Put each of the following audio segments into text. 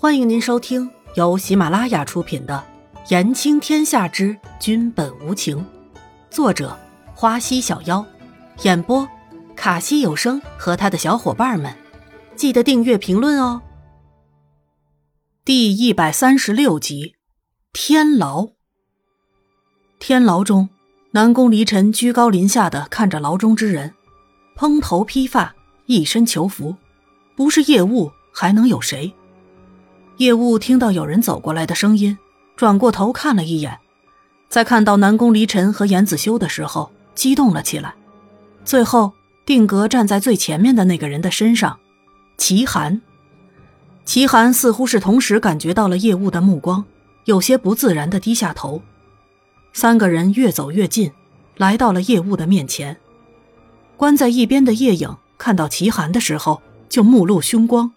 欢迎您收听由喜马拉雅出品的《言情天下之君本无情》，作者花溪小妖，演播卡西有声和他的小伙伴们。记得订阅、评论哦。第一百三十六集，天牢。天牢中，南宫离尘居高临下的看着牢中之人，蓬头披发，一身囚服，不是夜雾还能有谁？叶雾听到有人走过来的声音，转过头看了一眼，在看到南宫离尘和严子修的时候，激动了起来。最后定格站在最前面的那个人的身上，齐寒。齐寒似乎是同时感觉到了叶雾的目光，有些不自然的低下头。三个人越走越近，来到了叶雾的面前。关在一边的叶影看到齐寒的时候，就目露凶光。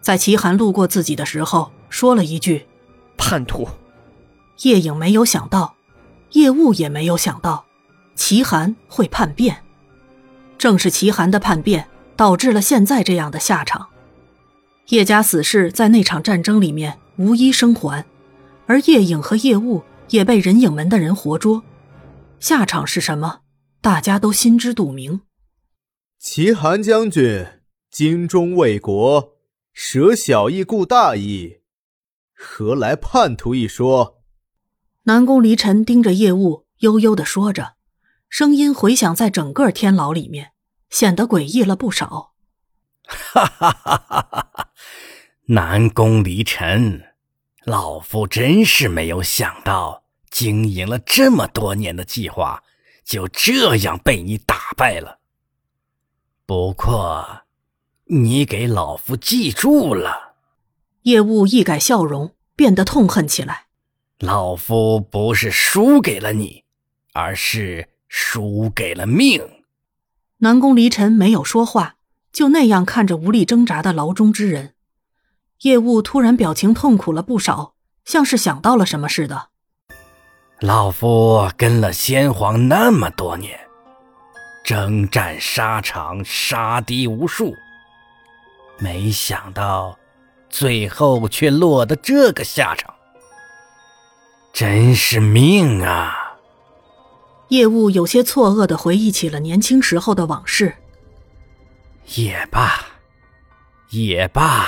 在齐寒路过自己的时候，说了一句：“叛徒。”叶影没有想到，叶雾也没有想到，齐寒会叛变。正是齐寒的叛变，导致了现在这样的下场。叶家死士在那场战争里面无一生还，而叶影和叶雾也被人影门的人活捉。下场是什么？大家都心知肚明。齐寒将军精忠为国。舍小义顾大义，何来叛徒一说？南宫离尘盯着夜雾，悠悠的说着，声音回响在整个天牢里面，显得诡异了不少。哈哈哈哈哈哈！南宫离尘，老夫真是没有想到，经营了这么多年的计划，就这样被你打败了。不过。你给老夫记住了。叶雾一改笑容，变得痛恨起来。老夫不是输给了你，而是输给了命。南宫离尘没有说话，就那样看着无力挣扎的牢中之人。叶雾突然表情痛苦了不少，像是想到了什么似的。老夫跟了先皇那么多年，征战沙场，杀敌无数。没想到，最后却落得这个下场，真是命啊！叶雾有些错愕的回忆起了年轻时候的往事。也罢，也罢。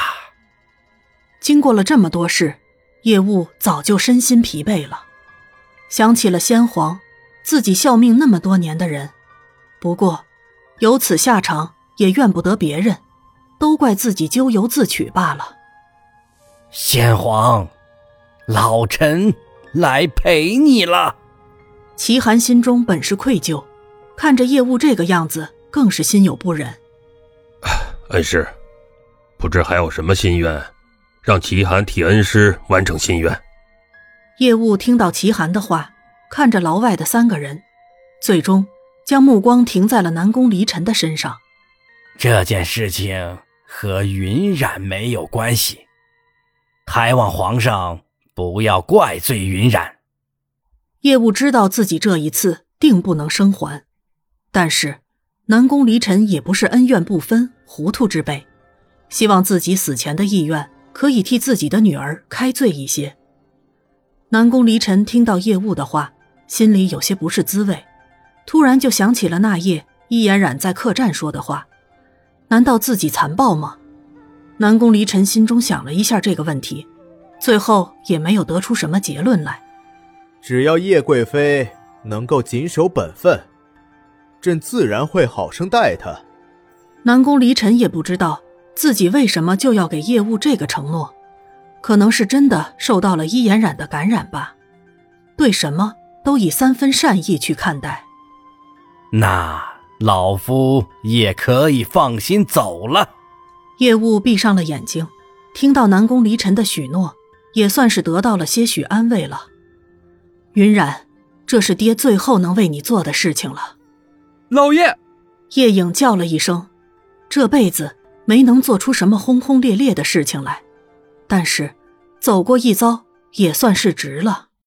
经过了这么多事，叶雾早就身心疲惫了，想起了先皇，自己效命那么多年的人。不过，有此下场，也怨不得别人。都怪自己咎由自取罢了。先皇，老臣来陪你了。齐寒心中本是愧疚，看着叶雾这个样子，更是心有不忍。恩师，不知还有什么心愿，让齐寒替恩师完成心愿。叶雾听到齐寒的话，看着牢外的三个人，最终将目光停在了南宫离尘的身上。这件事情。和云染没有关系，还望皇上不要怪罪云染。叶雾知道自己这一次定不能生还，但是南宫离尘也不是恩怨不分、糊涂之辈，希望自己死前的意愿可以替自己的女儿开罪一些。南宫离尘听到叶雾的话，心里有些不是滋味，突然就想起了那夜伊嫣染在客栈说的话。难道自己残暴吗？南宫离尘心中想了一下这个问题，最后也没有得出什么结论来。只要叶贵妃能够谨守本分，朕自然会好生待她。南宫离尘也不知道自己为什么就要给叶雾这个承诺，可能是真的受到了伊颜染的感染吧，对什么都以三分善意去看待。那。老夫也可以放心走了。叶雾闭上了眼睛，听到南宫离尘的许诺，也算是得到了些许安慰了。云染，这是爹最后能为你做的事情了。老爷，叶影叫了一声，这辈子没能做出什么轰轰烈烈的事情来，但是走过一遭也算是值了。